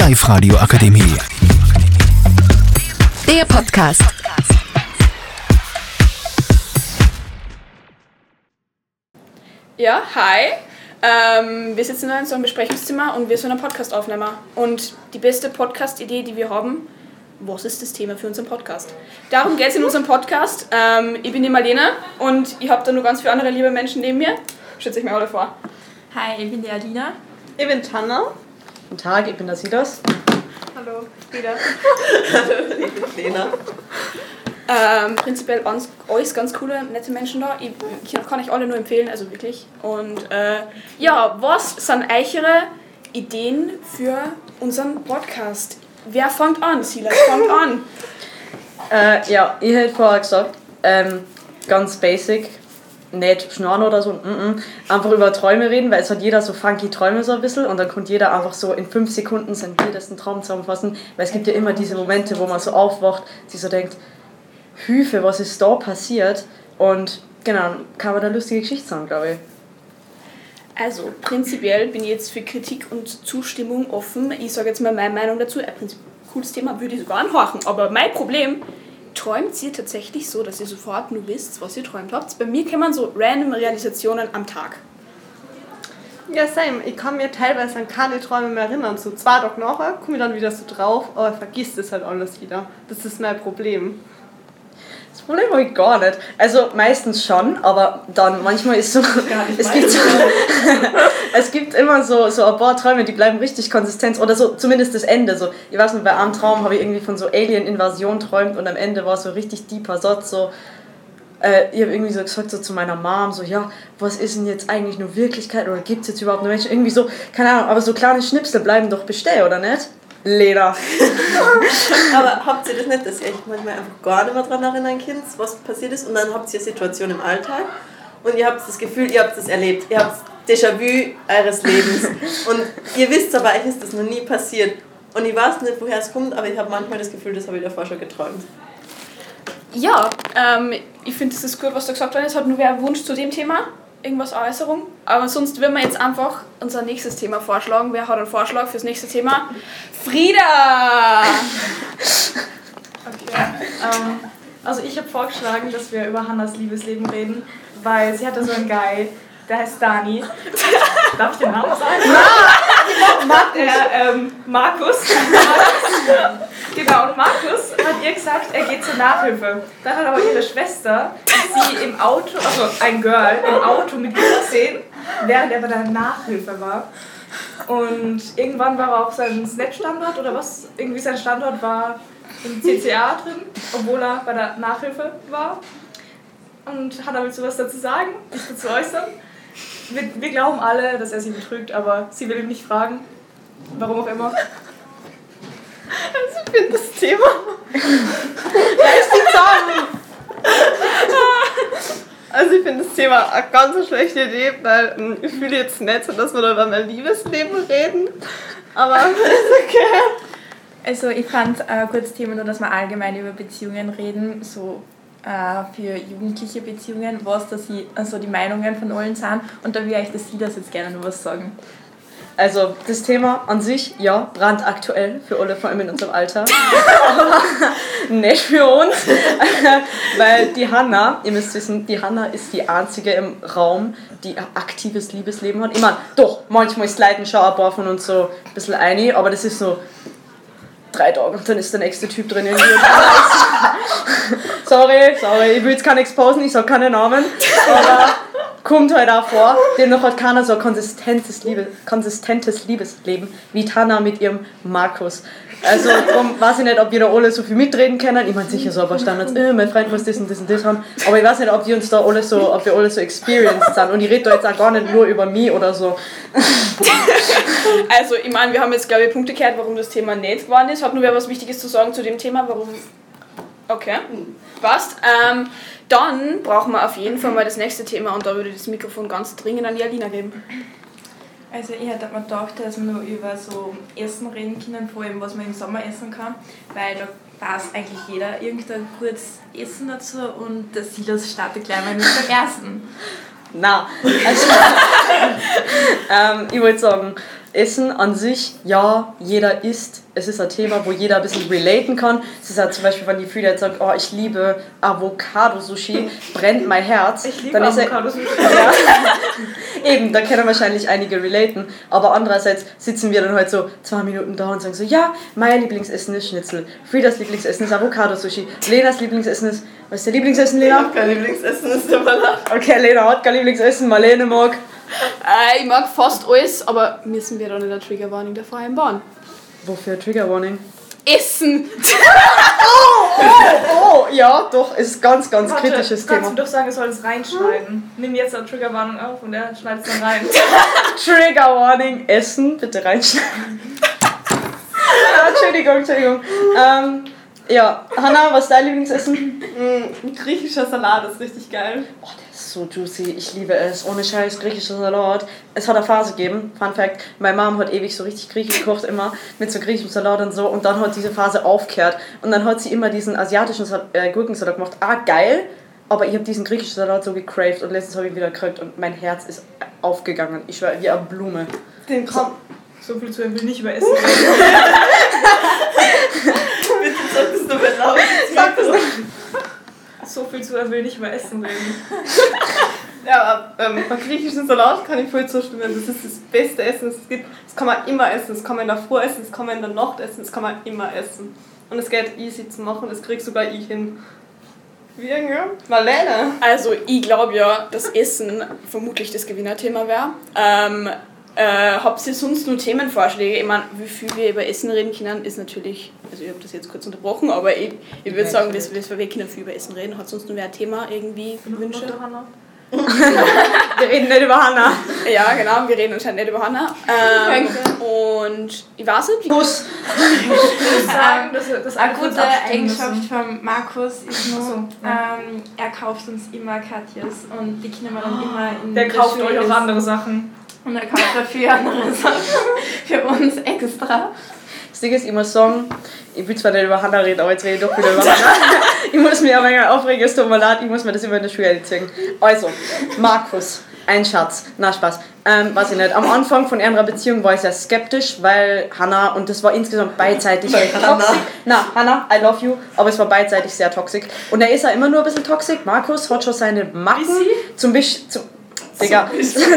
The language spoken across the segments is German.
Live Radio Akademie. Der Podcast. Ja, hi. Ähm, wir sitzen in so einem Besprechungszimmer und wir sind ein Podcast-Aufnehmer. Und die beste Podcast-Idee, die wir haben, was ist das Thema für unseren Podcast? Darum geht es in unserem Podcast. Ähm, ich bin die Marlene und ich habe da nur ganz viele andere liebe Menschen neben mir. Stellt euch mal alle vor. Hi, ich bin die Alina. Ich bin Tanna. Guten Tag, ich bin der Silas. Hallo, wieder. Hallo, ich bin Lena. Ähm, prinzipiell alles, alles ganz coole, nette Menschen da. Ich, ich kann euch alle nur empfehlen, also wirklich. Und äh, ja, was sind eure Ideen für unseren Podcast? Wer fängt an? Silas, fängt an. Äh, ja, ich hätte vorher gesagt, ähm, ganz basic, nicht schnarren oder so, mm -mm, einfach über Träume reden, weil es hat jeder so funky Träume so ein bisschen und dann konnte jeder einfach so in fünf Sekunden seinen wildesten Traum zusammenfassen, weil es gibt ja immer diese Momente, wo man so aufwacht, sich so denkt, Hilfe, was ist da passiert? Und genau, kann man da lustige Geschichte sagen, glaube ich. Also, prinzipiell bin ich jetzt für Kritik und Zustimmung offen. Ich sage jetzt mal meine Meinung dazu. Ein cooles Thema würde ich sogar anhorchen. Aber mein Problem, träumt ihr tatsächlich so, dass ihr sofort nur wisst, was ihr träumt habt? Bei mir man so random Realisationen am Tag. Ja, same. Ich kann mir teilweise an keine Träume mehr erinnern. So zwei Tage nachher komme ich dann wieder so drauf, aber vergisst es halt alles wieder. Das ist mein Problem. Das Problem habe ich gar nicht. Also meistens schon, aber dann manchmal ist so. es, gibt so es gibt immer so, so ein paar Träume, die bleiben richtig konsistent. Oder so zumindest das Ende. So, ich weiß nicht, bei einem Traum habe ich irgendwie von so Alien-Invasion träumt und am Ende war so richtig deeper Satz. So, äh, ich habe irgendwie so gesagt so zu meiner Mom, so, ja, was ist denn jetzt eigentlich nur Wirklichkeit oder gibt es jetzt überhaupt nur Menschen? Irgendwie so, keine Ahnung, aber so kleine Schnipsel bleiben doch bestehen, oder nicht? Lena. aber habt ihr das nicht, dass ihr euch manchmal einfach gar nicht mehr daran erinnern könnt, was passiert ist und dann habt ihr eine Situation im Alltag und ihr habt das Gefühl, ihr habt es erlebt, ihr habt Déjà-vu eures Lebens und ihr wisst aber, euch ist das noch nie passiert und ich weiß nicht, woher es kommt, aber ich habe manchmal das Gefühl, das habe ich davor schon geträumt. Ja, ähm, ich finde, das ist gut, was du gesagt hast. Hat nur wer einen Wunsch zu dem Thema, irgendwas Äußerung. Aber sonst würden wir jetzt einfach unser nächstes Thema vorschlagen. Wer hat einen Vorschlag fürs nächste Thema? Frieda! Okay. Ähm, also ich habe vorgeschlagen, dass wir über Hannas Liebesleben reden, weil sie hatte so einen Guy, der heißt Dani. Darf ich den Namen sagen? Nein! Markus. Der, ähm, Markus. genau, und Markus hat ihr gesagt, er geht zur Nachhilfe. Dann hat aber ihre Schwester sie im Auto, also ein Girl, im Auto mit ihr gesehen, während er bei der Nachhilfe war. Und irgendwann war er auf seinem Snap-Standort oder was? Irgendwie sein Standort war im CCA drin, obwohl er bei der Nachhilfe war. Und hat damit sowas dazu sagen, sich dazu äußern. Wir, wir glauben alle, dass er sie betrügt, aber sie will ihn nicht fragen. Warum auch immer. Ich finde das Thema. da ist die Zahl. Also ich finde das Thema eine ganz schlechte Idee, weil ähm, ich fühle jetzt nicht so, dass wir da über mein Liebesleben reden. Aber ist okay. Also ich fand ein gutes Thema nur, dass wir allgemein über Beziehungen reden, so äh, für jugendliche Beziehungen, was da sie, also die Meinungen von allen sind. Und da würde ich das Sie das jetzt gerne noch was sagen. Also das Thema an sich, ja, brandaktuell für alle, vor allem in unserem Alter. nicht für uns. Weil die Hanna, ihr müsst wissen, die Hanna ist die einzige im Raum, die ein aktives Liebesleben hat. Ich meine, doch, manchmal ist Leidenschaft ein paar von uns so ein bisschen einig, aber das ist so drei Tage und dann ist der nächste Typ drin sorry, sorry, ich will jetzt keinen exposen, ich sag keine Namen. Aber kommt halt auch vor. Demnach hat keiner so ein konsistentes, Liebe, konsistentes Liebesleben wie Tana mit ihrem Markus. Also darum weiß ich nicht, ob wir da alle so viel mitreden können. Ich meine sicher so ein paar Standards, äh, mein Freund muss das und das und das haben. Aber ich weiß nicht, ob wir uns da alle so, ob wir alle so experienced sind. Und ich rede da jetzt auch gar nicht nur über mich oder so. also ich meine, wir haben jetzt glaube ich Punkte gehört, warum das Thema nicht geworden ist. Hat nur wer was Wichtiges zu sagen zu dem Thema, warum... Okay, passt. Ähm, dann brauchen wir auf jeden Fall mal das nächste Thema und da würde ich das Mikrofon ganz dringend an die Alina geben. Also ich hätte mir gedacht, dass wir nur über so Essen reden können, vor allem was man im Sommer essen kann, weil da weiß eigentlich jeder irgendein gutes Essen dazu und der Silas startet gleich mal mit dem ersten. Na, also ähm, ich wollte sagen, Essen an sich, ja, jeder isst. Es ist ein Thema, wo jeder ein bisschen relaten kann. Es ist halt zum Beispiel, wenn die Frieda jetzt sagt, oh, ich liebe Avocado-Sushi, brennt mein Herz. Ich liebe Avocado-Sushi. Ja. Eben, da können wahrscheinlich einige relaten. Aber andererseits sitzen wir dann halt so zwei Minuten da und sagen so, ja, mein Lieblingsessen ist Schnitzel, Friedas Lieblingsessen ist Avocado-Sushi, Lenas Lieblingsessen ist, was ist dein Lieblingsessen, Lena? Kein Lieblingsessen ist der Salat. Okay, Lena hat kein Lieblingsessen, Marlene mag. Äh, ich mag fast alles, aber müssen wir dann in der Triggerwarnung der vereinbaren. Wofür Trigger Warning? Essen! Oh, ja, doch, ist ganz, ganz Warte, kritisches kannst Thema. du doch sagen, er soll es reinschneiden. Nimm jetzt eine Triggerwarnung auf und er schneidet es dann rein. Trigger Warning, Essen, bitte reinschneiden. ah, Entschuldigung, Entschuldigung. Ähm, ja, Hanna, was ist dein Lieblingsessen? Mm, ein griechischer Salat ist richtig geil. Oh, der ist so juicy. Ich liebe es. Ohne Scheiß, griechischer Salat. Es hat eine Phase gegeben. Fun Fact: Meine Mom hat ewig so richtig griechisch gekocht, immer mit so griechischem Salat und so. Und dann hat diese Phase aufgehört. Und dann hat sie immer diesen asiatischen Sal äh, Gurkensalat gemacht. Ah, geil. Aber ich habe diesen griechischen Salat so gecraved und letztens habe ich ihn wieder gekriegt und mein Herz ist aufgegangen. Ich war wie eine Blume. Den kommt. So viel zu, er will nicht über Essen. Bitte solltest du mir laut. Sag das nicht. So viel zu, er will nicht über Essen reden. Ja, aber ähm, beim griechischen Salat kann ich voll zustimmen. Das ist das beste Essen, das es gibt. Das kann man immer essen. Das kann man in der Früh essen, das kann man in der Nacht essen, das kann man immer essen. Und es geht easy zu machen, das krieg sogar ich hin. Wie ja? Marlene. Also, ich glaube ja, dass Essen vermutlich das Gewinnerthema wäre. Ähm, äh, habt ihr sonst nur Themenvorschläge? Ich meine, wie viel wir über Essen reden können, ist natürlich. Also, ich habe das jetzt kurz unterbrochen, aber ich, ich würde sagen, dass, dass wir können viel über Essen reden. Hat sonst nur wer ein Thema irgendwie Wünsche? Hannah? Wir reden nicht über Hanna. Ja, genau, wir reden anscheinend nicht über Hannah. Ähm, und ich weiß nicht, wie. Kuss. Ich muss sagen, dass, dass Eine alle kurz gute Eigenschaft müssen. von Markus ist nur, so, ja. ähm, er kauft uns immer Katjes und die können wir dann immer in Der kauft Schule euch auch andere Sachen. Und er kauft dafür andere Sachen für uns extra. Das Ding ist, ich muss sagen, ich will zwar nicht über Hannah reden, aber jetzt rede ich doch wieder über Hannah. ich muss mich aber mal aufregen, es tut mir leid, ich muss mir das immer in der Schule erzählen. Also, Markus, ein Schatz. Na, Spaß. Ähm, weiß ich nicht. Am Anfang von ihrer Beziehung war ich sehr skeptisch, weil Hannah, und das war insgesamt beidseitig Hannah. toxisch. Na, Hannah, I love you, aber es war beidseitig sehr toxisch. Und er ist ja immer nur ein bisschen toxisch. Markus hat schon seine Macken. Zum Beispiel. Zum, Digga,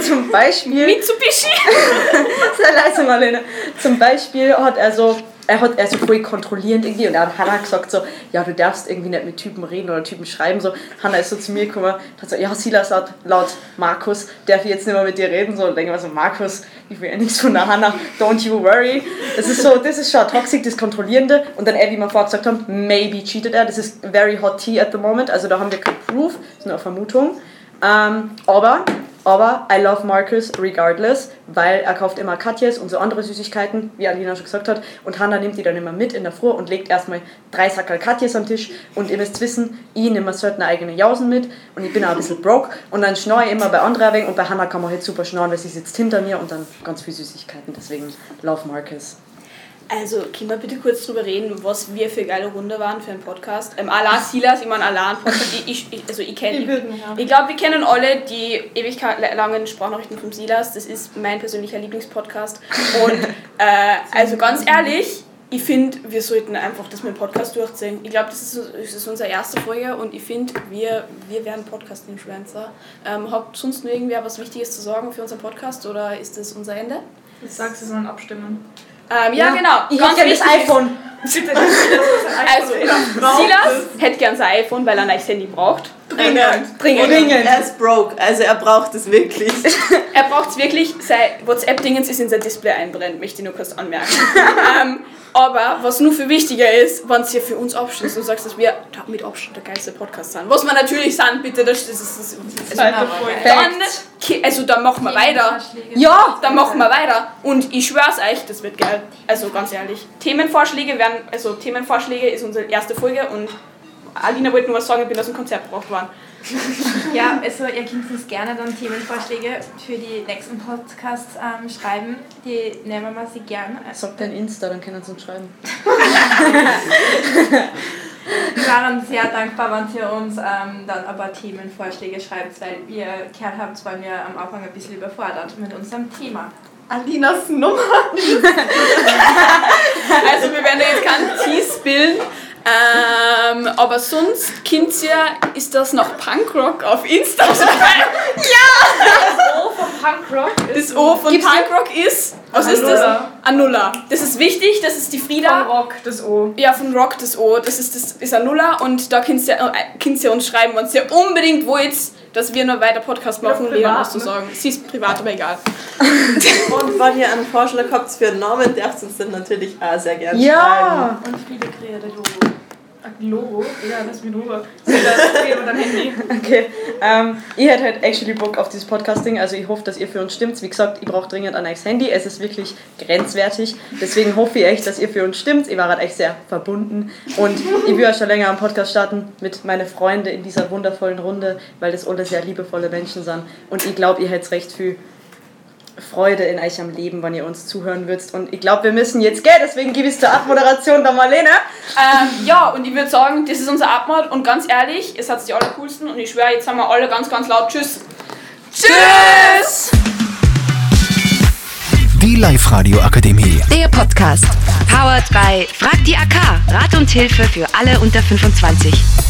zum Beispiel. Mitsubishi! Leise, Marlene. Zum Beispiel hat er so, er hat er so voll kontrollierend irgendwie und er hat Hannah gesagt so, ja, du darfst irgendwie nicht mit Typen reden oder Typen schreiben. So, Hannah ist so zu mir gekommen und hat so, ja, Silas laut, laut Markus, darf ich jetzt nicht mehr mit dir reden? So, und denke ich mir so, Markus, ich will ja nichts von der Hannah, don't you worry. Das ist so, das ist schon toxic, das Kontrollierende. Und dann er, wie wir vorher gesagt haben, maybe cheated er. Das ist very hot tea at the moment. Also da haben wir kein Proof, das ist nur eine Vermutung. Ähm, aber, aber I love Marcus regardless, weil er kauft immer Katjes und so andere Süßigkeiten, wie Alina schon gesagt hat. Und Hannah nimmt die dann immer mit in der Früh und legt erstmal drei Sackerl Katjes am Tisch. Und ihr müsst wissen, ich nehme selten eigene Jausen mit und ich bin auch ein bisschen broke. Und dann schnorre ich immer bei anderen weg und bei Hannah kann man halt super schnorren, weil sie sitzt hinter mir und dann ganz viel Süßigkeiten. Deswegen love Marcus. Also, können wir bitte kurz drüber reden, was wir für geile Runde waren für einen Podcast? Ähm, Allah Silas, ich meine Allah Podcast, ich, ich, ich, also ich kenne ja. Ich glaube, wir kennen alle die ewig langen Sprachnachrichten vom Silas. Das ist mein persönlicher Lieblingspodcast. Und äh, also ganz ehrlich, ich finde, wir sollten einfach das mit dem Podcast durchziehen. Ich glaube, das ist, das ist unsere erste Folge und ich finde, wir, wir werden Podcast-Influencer. Ähm, habt sonst nur irgendwer was Wichtiges zu sagen für unseren Podcast oder ist das unser Ende? Ich sag's, sie sollen abstimmen. Ähm, ja, genau. Ich hätte gerne das iPhone. Also, Silas hätte gern sein iPhone, weil er ein neues Handy braucht. Dringend. Dringend. Dringend. Er ist broke, also er braucht es wirklich. Er braucht es wirklich, sein WhatsApp-Dingens ist in sein Display einbrennt, möchte ich nur kurz anmerken. ähm, aber was nur viel wichtiger ist, wenn es hier für uns abschließt und sagst, dass wir mit Abstand der geilste Podcast sind. Was wir natürlich sind, bitte, das, das ist das, also, Zweite Folge. dann, also dann machen wir weiter. Ja! Dann machen wir weiter. Und ich schwör's euch, das wird geil. Also ganz ehrlich. Themenvorschläge werden, also Themenvorschläge ist unsere erste Folge und Alina wollte nur was sagen, ich bin aus dem Konzert gebracht worden. Ja, also ihr könnt uns gerne dann Themenvorschläge für die nächsten Podcasts ähm, schreiben. Die nehmen wir sie gerne. Also, Sag dein Insta, dann können sie uns schreiben. wir waren sehr dankbar, wenn ihr uns ähm, dann aber Themenvorschläge schreibt, weil ihr gehört habt, waren wir am Anfang ein bisschen überfordert mit unserem Thema. Alinas Nummer. Also wir werden da jetzt keinen Tease bilden. Ähm, aber sonst, Kinzia, ist das noch Punkrock auf Insta? O vom Punkrock ist Das O von Punkrock ist, was ist das? Anulla. Anulla. Das ist wichtig, das ist die von Frieda. Rock, das O. Ja, von Rock das O, das ist, das ist Anulla und da könnt ihr, äh, könnt ihr uns schreiben, wenn ihr unbedingt wollt, dass wir noch weiter Podcast machen. Ja, Lea, privat, was zu ne? sagen. Sie ist privat, aber egal. Und wenn ihr einen Vorschlag habt für einen Namen, dürft ihr uns dann natürlich auch sehr gerne Ja! Und Friede kreiert ein Logo. Ein Logo? Ja, lass mich rüber. Über dein Handy. Okay, ähm, ich hätte halt actually Bock auf dieses Podcasting, also ich hoffe, dass ihr für uns stimmt. Wie gesagt, ich brauche dringend ein neues Handy, es ist wirklich grenzwertig. Deswegen hoffe ich echt, dass ihr für uns stimmt. Ich war halt echt sehr verbunden und ich will ja schon länger einen Podcast starten mit meinen Freunden in dieser wundervollen Runde, weil das alle sehr liebevolle Menschen sind. Und ich glaube, ihr hättet recht viel Freude in euch am Leben, wenn ihr uns zuhören würdet. Und ich glaube, wir müssen jetzt gehen, deswegen gebe ich es zur Abmoderation der Marlene. Ähm, ja, und ich würde sagen, das ist unser Abmord und ganz ehrlich, ihr seid die allercoolsten und ich schwöre, jetzt sagen wir alle ganz, ganz laut Tschüss. Tschüss! Die Live-Radio Akademie. Der Podcast. Powered by Frag die AK. Rat und Hilfe für alle unter 25.